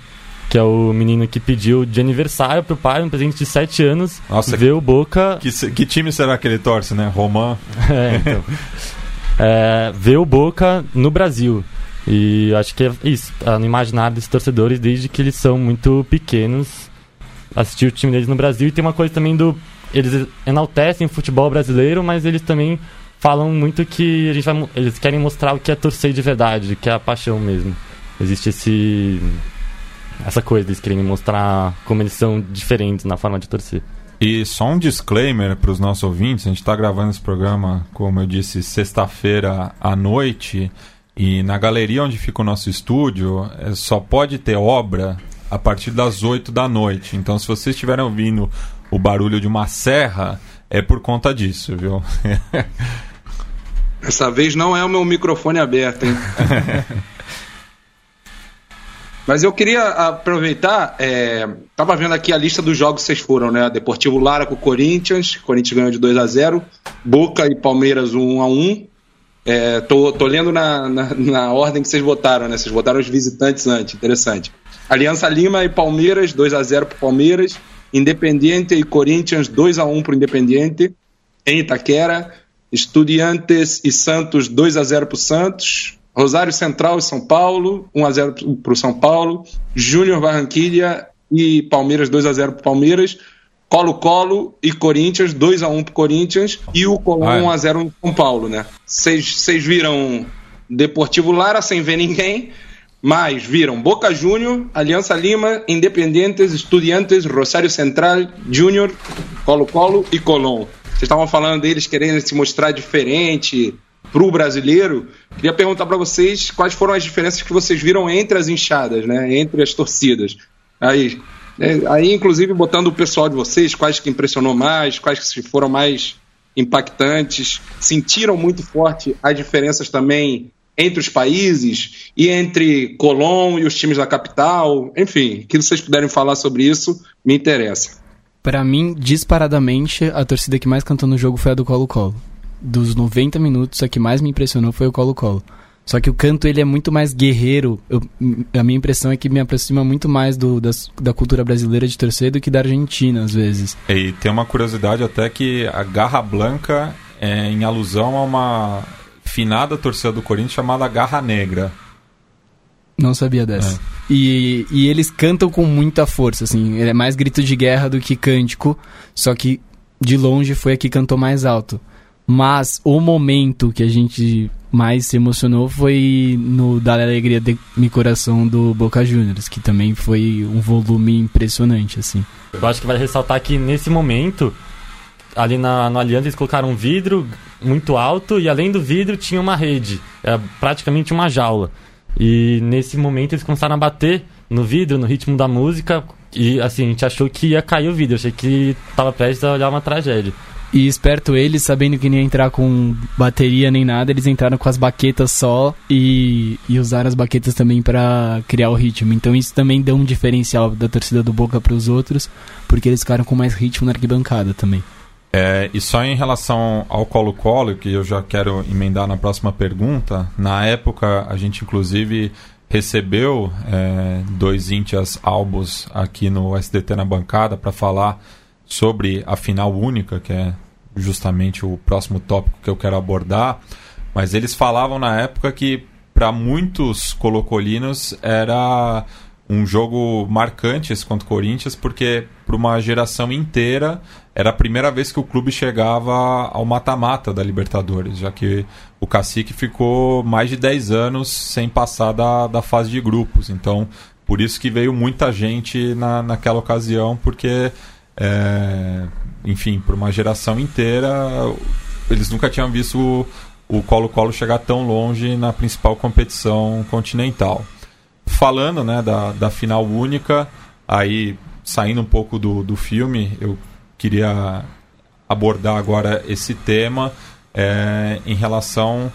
D: que é o menino que pediu de aniversário pro pai, um presente de 7 anos, Nossa, ver o Boca...
A: Que, que, time será que ele torce, né? Roman? <laughs>
D: é, então. é, ver o Boca no Brasil. E acho que é isso, é no imaginário dos torcedores, desde que eles são muito pequenos, assistir o time deles no Brasil. E tem uma coisa também do... Eles enaltecem o futebol brasileiro, mas eles também falam muito que a gente vai, eles querem mostrar o que é torcer de verdade, que é a paixão mesmo. Existe esse essa coisa, eles querem mostrar como eles são diferentes na forma de torcer.
A: E só um disclaimer para os nossos ouvintes: a gente está gravando esse programa, como eu disse, sexta-feira à noite. E na galeria onde fica o nosso estúdio, é, só pode ter obra a partir das 8 da noite. Então, se vocês estiverem ouvindo o barulho de uma serra, é por conta disso, viu? <laughs>
B: Essa vez não é o meu microfone aberto, hein? <laughs> Mas eu queria aproveitar, é, tava vendo aqui a lista dos jogos que vocês foram, né? Deportivo Lara com o Corinthians, Corinthians ganhou de 2 a 0 Boca e Palmeiras 1 a 1 é, tô, tô lendo na, na, na, ordem que vocês votaram, né? Vocês votaram os visitantes antes, interessante. Aliança Lima e Palmeiras, 2 a 0 pro Palmeiras. Independiente e Corinthians, 2 a 1 pro Independiente. Em Itaquera. Estudiantes e Santos, 2 a 0 pro Santos. Rosário Central e São Paulo, 1x0 para o São Paulo. Júnior Barranquilha e Palmeiras, 2x0 para Palmeiras. Colo-Colo e Corinthians, 2x1 para Corinthians. E o Colón, 1x0 no São Paulo, né? Vocês viram Deportivo Lara sem ver ninguém, mas viram Boca Júnior, Aliança Lima, Independentes, Estudiantes, Rosário Central, Júnior, Colo-Colo e Colón. Vocês estavam falando deles querendo se mostrar diferente, para o brasileiro, queria perguntar para vocês quais foram as diferenças que vocês viram entre as inchadas, né, entre as torcidas. Aí, é, aí inclusive botando o pessoal de vocês, quais que impressionou mais, quais que foram mais impactantes, sentiram muito forte as diferenças também entre os países e entre Colón e os times da capital, enfim, que vocês puderem falar sobre isso, me interessa.
C: Para mim, disparadamente, a torcida que mais cantou no jogo foi a do Colo-Colo dos 90 minutos, a que mais me impressionou foi o Colo-Colo. Só que o canto ele é muito mais guerreiro. Eu, a minha impressão é que me aproxima muito mais do, das, da cultura brasileira de torcer do que da Argentina, às vezes.
A: E tem uma curiosidade até que a Garra Blanca é em alusão a uma finada torcida do Corinthians chamada Garra Negra.
C: Não sabia dessa. E, e eles cantam com muita força, assim. É mais grito de guerra do que cântico. Só que de longe foi a que cantou mais alto. Mas o momento que a gente mais se emocionou foi no Da Alegria de Mi Coração do Boca Juniors, que também foi um volume impressionante, assim.
D: Eu acho que vai ressaltar que nesse momento, ali na, no Aliança, eles colocaram um vidro muito alto e além do vidro tinha uma rede, é praticamente uma jaula. E nesse momento eles começaram a bater no vidro, no ritmo da música, e assim, a gente achou que ia cair o vidro, achei que tava prestes a olhar uma tragédia.
C: E esperto eles, sabendo que ia entrar com bateria nem nada, eles entraram com as baquetas só e, e usaram as baquetas também para criar o ritmo. Então isso também deu um diferencial da torcida do Boca para os outros, porque eles ficaram com mais ritmo na arquibancada também.
A: É, e só em relação ao Colo-Colo, que eu já quero emendar na próxima pergunta, na época a gente inclusive recebeu é, dois Íntias Albos aqui no SDT na bancada para falar sobre a final única, que é justamente o próximo tópico que eu quero abordar. Mas eles falavam na época que para muitos colocolinos era um jogo marcante esse contra o Corinthians, porque para uma geração inteira era a primeira vez que o clube chegava ao mata-mata da Libertadores, já que o Cacique ficou mais de 10 anos sem passar da, da fase de grupos. Então, por isso que veio muita gente na, naquela ocasião, porque é, enfim, por uma geração inteira, eles nunca tinham visto o Colo-Colo chegar tão longe na principal competição continental. Falando né, da, da final única, aí saindo um pouco do, do filme, eu queria abordar agora esse tema é, em relação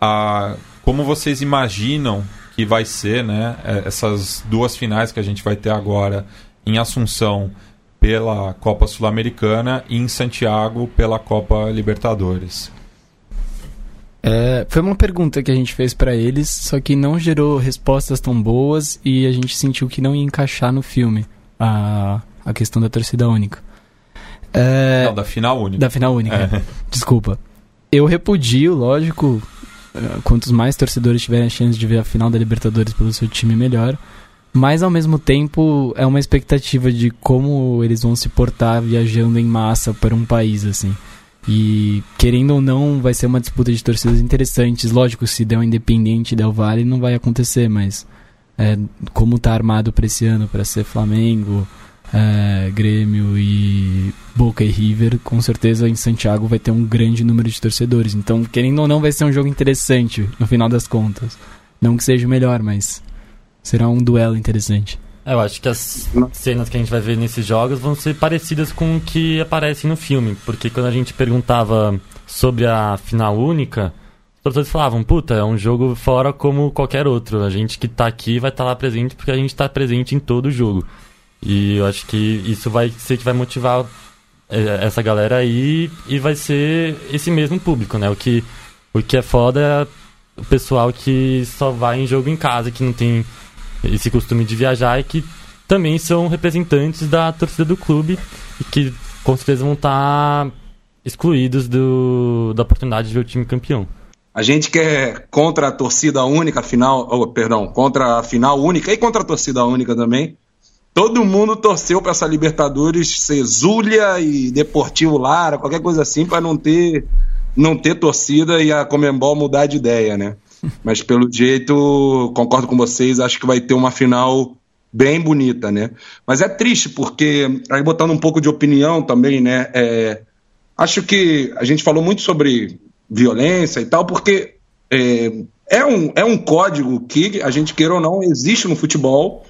A: a como vocês imaginam que vai ser né, é, essas duas finais que a gente vai ter agora em Assunção pela Copa Sul-Americana e em Santiago pela Copa Libertadores?
C: É, foi uma pergunta que a gente fez para eles, só que não gerou respostas tão boas e a gente sentiu que não ia encaixar no filme a, a questão da torcida única.
A: É, não, da final única.
C: Da final única, é. <laughs> desculpa. Eu repudio, lógico, é, quantos mais torcedores tiverem a chance de ver a final da Libertadores pelo seu time, melhor. Mas ao mesmo tempo é uma expectativa de como eles vão se portar viajando em massa para um país assim. E querendo ou não, vai ser uma disputa de torcidas interessantes. Lógico, se der um Independente Del Valle não vai acontecer, mas é, como tá armado para esse ano para ser Flamengo, é, Grêmio e Boca e River, com certeza em Santiago vai ter um grande número de torcedores. Então, querendo ou não, vai ser um jogo interessante no final das contas. Não que seja o melhor, mas será um duelo interessante.
D: É, eu acho que as cenas que a gente vai ver nesses jogos vão ser parecidas com o que aparece no filme, porque quando a gente perguntava sobre a final única, os professores falavam, puta, é um jogo fora como qualquer outro. A gente que tá aqui vai estar tá lá presente porque a gente tá presente em todo o jogo. E eu acho que isso vai ser que vai motivar é, essa galera aí e vai ser esse mesmo público, né? O que, o que é foda é o pessoal que só vai em jogo em casa, que não tem esse costume de viajar e que também são representantes da torcida do clube e que com certeza vão estar excluídos do, da oportunidade de ver o time campeão.
B: A gente que é contra a torcida única final, oh, perdão, contra a final única e contra a torcida única também. Todo mundo torceu para essa Libertadores ser Zulia e Deportivo Lara, qualquer coisa assim, para não ter não ter torcida e a Comembol mudar de ideia, né? Mas pelo jeito, concordo com vocês, acho que vai ter uma final bem bonita, né? Mas é triste porque, aí botando um pouco de opinião também, né? É, acho que a gente falou muito sobre violência e tal, porque é, é, um, é um código que, a gente queira ou não, existe no futebol,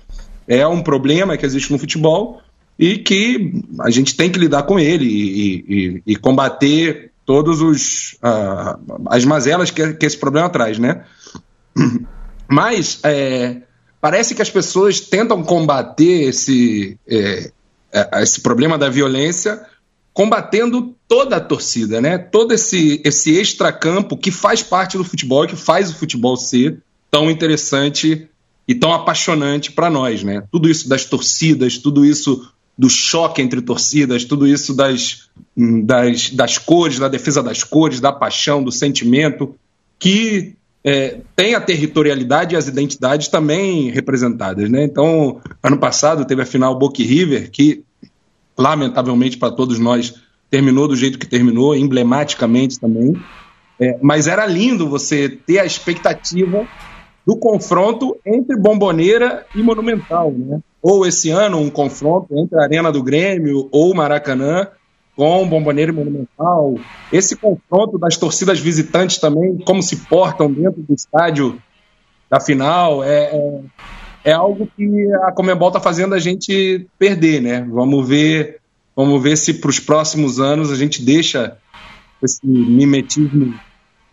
B: é um problema que existe no futebol e que a gente tem que lidar com ele e, e, e combater todos os uh, as mazelas que, que, esse problema traz, né? Mas é, parece que as pessoas tentam combater esse é, é, esse problema da violência combatendo toda a torcida, né? Todo esse esse extracampo que faz parte do futebol, que faz o futebol ser tão interessante e tão apaixonante para nós, né? Tudo isso das torcidas, tudo isso do choque entre torcidas, tudo isso das, das, das cores, da defesa das cores, da paixão, do sentimento, que é, tem a territorialidade e as identidades também representadas. Né? Então, ano passado teve a final Boca River, que, lamentavelmente para todos nós, terminou do jeito que terminou, emblematicamente também. É, mas era lindo você ter a expectativa do confronto entre Bomboneira e Monumental. Né? Ou esse ano, um confronto entre a Arena do Grêmio ou Maracanã com Bomboneira e Monumental. Esse confronto das torcidas visitantes também, como se portam dentro do estádio da final, é, é, é algo que a Comembol está fazendo a gente perder, né? Vamos ver, vamos ver se para os próximos anos a gente deixa esse mimetismo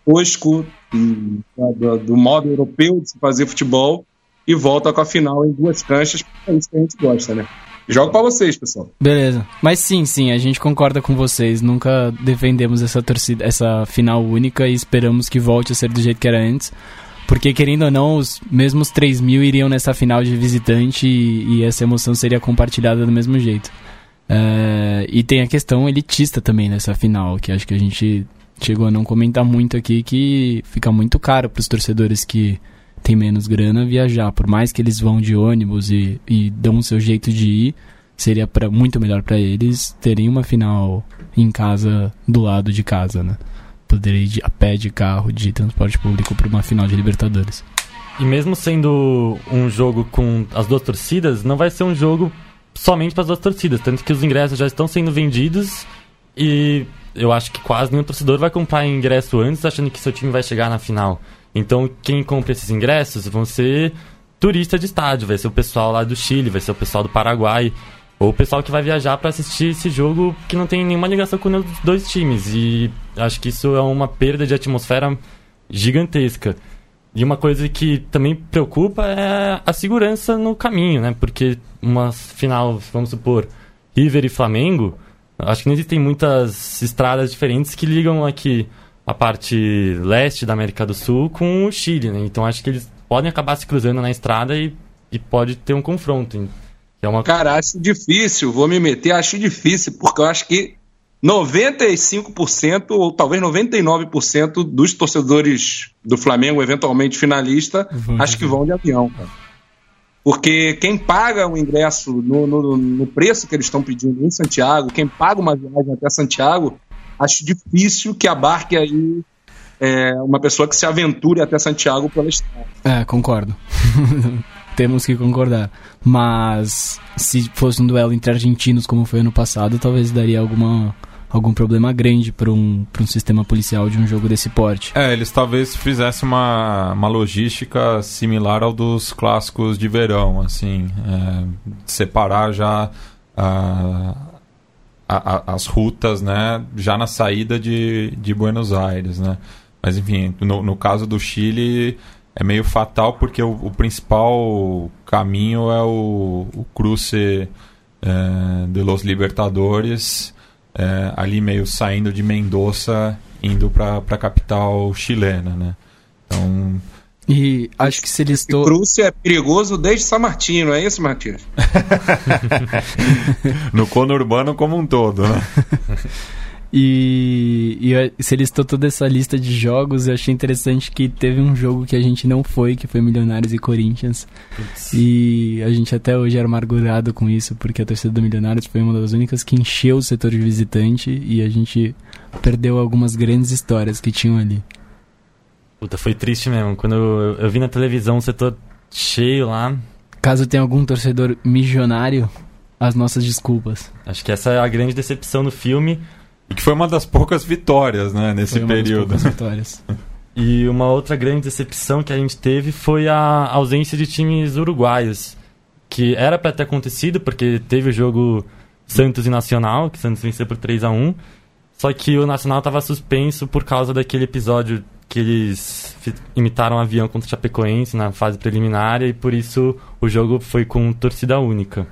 B: tosco do, do modo europeu de se fazer futebol e volta com a final em duas canchas, é isso que a gente gosta, né? Jogo para vocês, pessoal.
C: Beleza. Mas sim, sim, a gente concorda com vocês. Nunca defendemos essa torcida, essa final única e esperamos que volte a ser do jeito que era antes. Porque, querendo ou não, os mesmos 3 mil iriam nessa final de visitante e, e essa emoção seria compartilhada do mesmo jeito. É, e tem a questão elitista também nessa final, que acho que a gente chegou a não comentar muito aqui, que fica muito caro para os torcedores que tem menos grana viajar. Por mais que eles vão de ônibus e, e dão o seu jeito de ir, seria pra, muito melhor para eles terem uma final em casa, do lado de casa, né? Poder ir a pé, de carro, de transporte público para uma final de Libertadores.
D: E mesmo sendo um jogo com as duas torcidas, não vai ser um jogo somente para as duas torcidas. Tanto que os ingressos já estão sendo vendidos e eu acho que quase nenhum torcedor vai comprar ingresso antes achando que seu time vai chegar na final. Então, quem compra esses ingressos vão ser turistas de estádio, vai ser o pessoal lá do Chile, vai ser o pessoal do Paraguai, ou o pessoal que vai viajar para assistir esse jogo que não tem nenhuma ligação com os dois times. E acho que isso é uma perda de atmosfera gigantesca. E uma coisa que também preocupa é a segurança no caminho, né? Porque uma final, vamos supor, River e Flamengo, acho que não existem muitas estradas diferentes que ligam aqui a parte leste da América do Sul com o Chile, né? Então acho que eles podem acabar se cruzando na estrada e, e pode ter um confronto.
B: É uma... Cara, acho difícil, vou me meter, acho difícil, porque eu acho que 95% ou talvez 99% dos torcedores do Flamengo, eventualmente finalista, uhum. acho que vão de avião, cara. Porque quem paga o ingresso no, no, no preço que eles estão pedindo em Santiago, quem paga uma viagem até Santiago, acho difícil que abarque aí é, uma pessoa que se aventure até Santiago pela estrada.
C: É, concordo. <laughs> Temos que concordar. Mas se fosse um duelo entre argentinos, como foi ano passado, talvez daria alguma algum problema grande para um, um sistema policial de um jogo desse porte.
A: É, eles talvez fizessem uma, uma logística similar ao dos clássicos de verão, assim, é, separar já a, a, as rutas, né, já na saída de, de Buenos Aires, né. Mas enfim, no, no caso do Chile é meio fatal porque o, o principal caminho é o, o cruce é, de los Libertadores, é, ali meio saindo de Mendoza, indo para a capital chilena, né. Então
C: e acho que se listou.
B: Crúcio é perigoso desde São Martino, é isso, Matias? <laughs>
A: no conurbano como um todo, né?
C: E, e se listou toda essa lista de jogos, eu achei interessante que teve um jogo que a gente não foi, que foi Milionários e Corinthians. Putz. E a gente até hoje era amargurado com isso, porque a torcida do Milionários foi uma das únicas que encheu o setor de visitante e a gente perdeu algumas grandes histórias que tinham ali.
D: Puta, foi triste mesmo. Quando eu, eu vi na televisão o setor cheio lá.
C: Caso tenha algum torcedor milionário, as nossas desculpas.
D: Acho que essa é a grande decepção do filme.
A: E que foi uma das poucas vitórias, né, nesse foi período. Das
C: vitórias. <laughs>
D: e uma outra grande decepção que a gente teve foi a ausência de times uruguaios. Que era para ter acontecido, porque teve o jogo Santos e Nacional, que Santos venceu por 3 a 1 Só que o Nacional estava suspenso por causa daquele episódio que eles imitaram um avião contra o Chapecoense na fase preliminar e por isso o jogo foi com torcida única.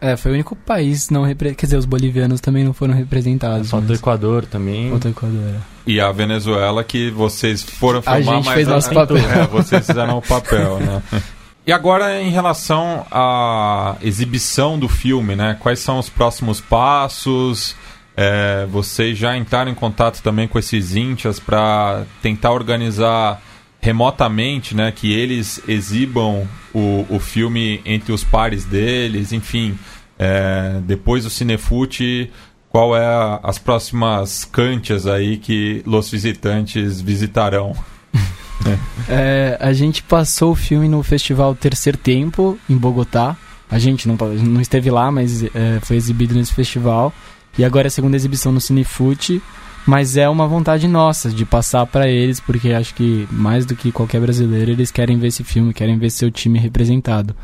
C: É, foi o único país não repre... quer dizer, os bolivianos também não foram representados.
D: Falta mas... o Equador também.
C: Falta o Equador. É.
A: E a Venezuela que vocês foram filmar,
C: a gente
A: mas
C: fez nosso papel.
A: É, vocês fizeram o papel, né? <laughs> E agora em relação à exibição do filme, né? Quais são os próximos passos? É, vocês já entraram em contato também com esses índias para tentar organizar remotamente, né, que eles exibam o, o filme entre os pares deles, enfim, é, depois do Cinefute, qual é a, as próximas cantias aí que os visitantes visitarão? <laughs>
C: é, a gente passou o filme no festival Terceiro Tempo, em Bogotá. A gente não, não esteve lá, mas é, foi exibido nesse festival. E agora é a segunda exibição no Cinefute. Mas é uma vontade nossa de passar para eles, porque acho que mais do que qualquer brasileiro, eles querem ver esse filme, querem ver seu time representado.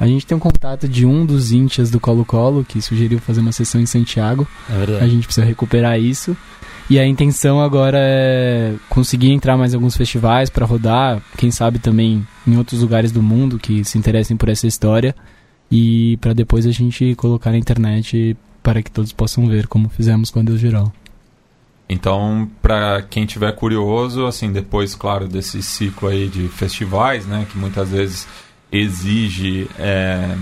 C: A gente tem um contato de um dos íntias do Colo-Colo, que sugeriu fazer uma sessão em Santiago. É verdade. A gente precisa recuperar isso. E a intenção agora é conseguir entrar mais em alguns festivais para rodar, quem sabe também em outros lugares do mundo que se interessem por essa história e para depois a gente colocar na internet para que todos possam ver, como fizemos com a Deus Geral.
A: Então, para quem tiver curioso, assim, depois, claro, desse ciclo aí de festivais, né, que muitas vezes exige é,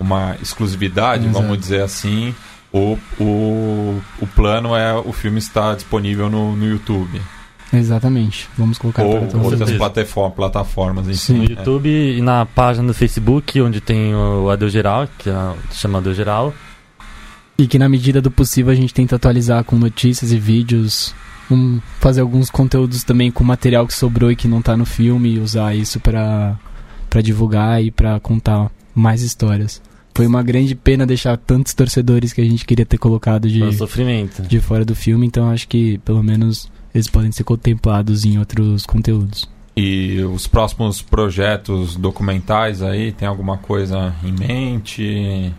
A: uma exclusividade, Exato. vamos dizer assim, o, o, o plano é o filme estar disponível no, no YouTube.
C: Exatamente. Vamos colocar
A: Ou para outras plataformas, plataformas
D: Sim. No YouTube é. e na página do Facebook, onde tem o Adeus Geral, que é, chama Adeus Geral.
C: E que na medida do possível a gente tenta atualizar com notícias e vídeos. Um, fazer alguns conteúdos também com material que sobrou e que não está no filme e usar isso para divulgar e para contar mais histórias. Foi uma grande pena deixar tantos torcedores que a gente queria ter colocado de,
D: sofrimento.
C: de fora do filme, então acho que pelo menos eles podem ser contemplados em outros conteúdos.
A: E os próximos projetos documentais aí, tem alguma coisa em mente?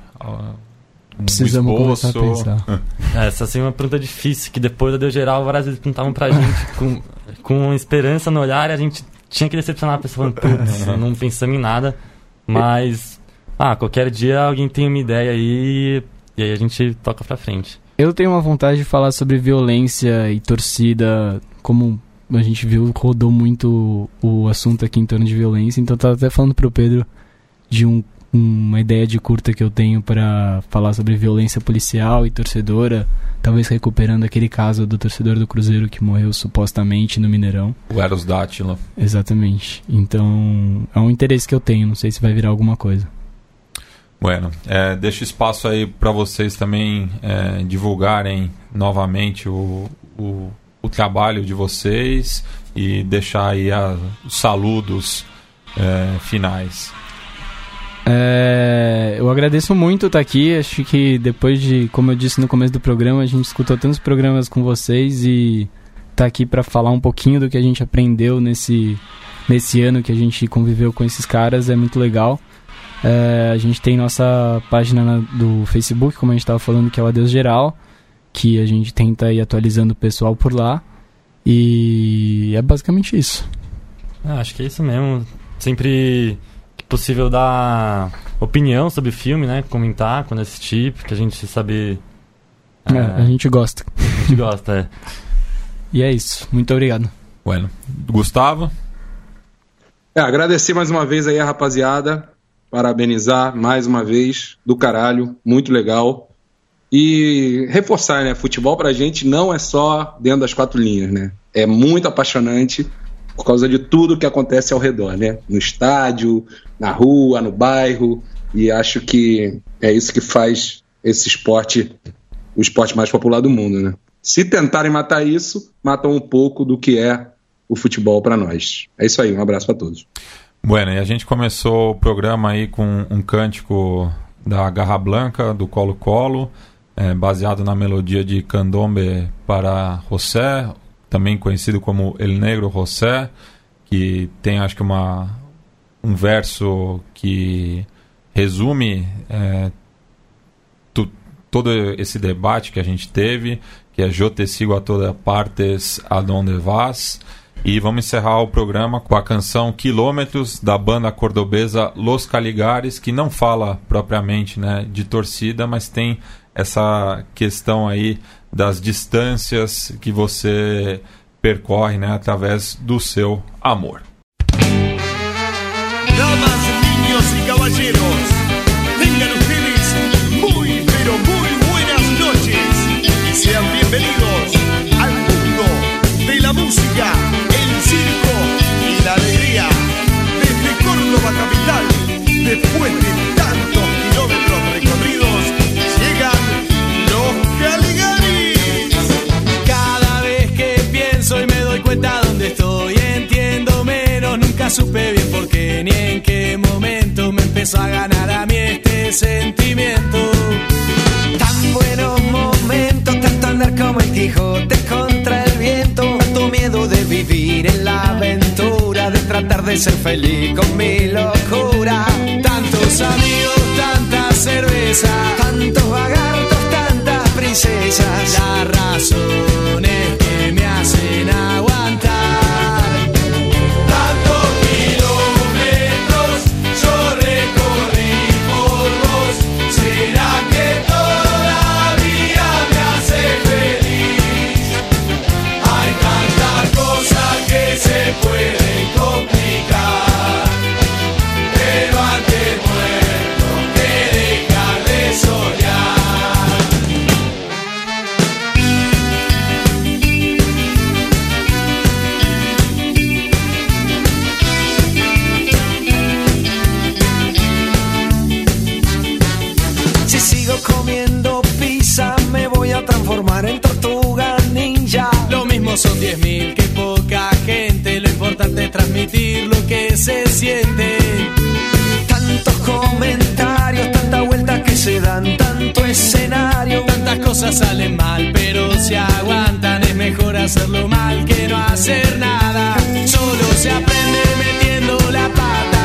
C: Precisamos começar a pensar. <laughs>
D: Essa assim, é uma pergunta difícil, que depois da Deu Geral, várias vezes perguntavam pra gente <laughs> com, com esperança no olhar e a gente tinha que decepcionar a pessoa, putz, <laughs> não pensamos em nada. Mas, ah, qualquer dia alguém tem uma ideia aí e aí a gente toca pra frente.
C: Eu tenho uma vontade de falar sobre violência e torcida, como a gente viu, rodou muito o assunto aqui em torno de violência, então eu tava até falando pro Pedro de um uma ideia de curta que eu tenho para falar sobre violência policial e torcedora, talvez recuperando aquele caso do torcedor do Cruzeiro que morreu supostamente no Mineirão.
A: O Eros Dátila.
C: Exatamente. Então, é um interesse que eu tenho, não sei se vai virar alguma coisa.
A: Bueno, é, deixo espaço aí para vocês também é, divulgarem novamente o, o, o, trabalho de vocês e deixar aí a, os saludos é, finais.
C: É, eu agradeço muito estar aqui. Acho que depois de, como eu disse no começo do programa, a gente escutou tantos programas com vocês e tá aqui para falar um pouquinho do que a gente aprendeu nesse, nesse ano que a gente conviveu com esses caras é muito legal. É, a gente tem nossa página na, do Facebook, como a gente estava falando, que é o Adeus Geral, que a gente tenta ir atualizando o pessoal por lá. E é basicamente isso.
D: Ah, acho que é isso mesmo. Sempre possível dar opinião sobre o filme, né? Comentar quando assistir, porque a gente sabe.
C: É, é, a gente gosta.
D: A gente gosta, é.
C: E é isso. Muito obrigado.
A: Bueno. Gustavo?
B: É, agradecer mais uma vez aí a rapaziada. Parabenizar mais uma vez. Do caralho. Muito legal. E reforçar, né? Futebol pra gente não é só dentro das quatro linhas, né? É muito apaixonante por causa de tudo que acontece ao redor, né? No estádio, na rua, no bairro, e acho que é isso que faz esse esporte o esporte mais popular do mundo, né? Se tentarem matar isso, matam um pouco do que é o futebol para nós. É isso aí, um abraço para todos.
A: Bueno, e a gente começou o programa aí com um cântico da Garra Blanca, do Colo Colo, é, baseado na melodia de Candombe para José, também conhecido como El Negro José, que tem acho que uma, um verso que resume é, tu, todo esse debate que a gente teve, que é Eu te sigo a todas partes a donde vas. E vamos encerrar o programa com a canção Quilômetros da banda cordobesa Los Caligares, que não fala propriamente né, de torcida, mas tem essa questão aí das distâncias que você percorre né, através do seu amor. Damas,
E: después de tantos kilómetros recorridos, llegan los Caligaris.
F: Cada vez que pienso y me doy cuenta dónde estoy, entiendo menos, nunca supe bien por qué ni en qué momento me empezó a ganar a mí este sentimiento.
G: Tan buenos momentos, tanto andar como el Quijote contra el viento, tanto miedo de vivir en la aventura, de tratar de ser feliz con mi locura.
F: Amigos, tanta cerveza,
G: Tantos vagartos, tantas princesas.
F: las razones son 10.000, que poca gente, lo importante es transmitir lo que se siente.
G: Tantos comentarios, tanta vuelta que se dan, tanto escenario.
F: Tantas cosas salen mal, pero se aguantan, es mejor hacerlo mal que no hacer nada. Solo se aprende metiendo la pata.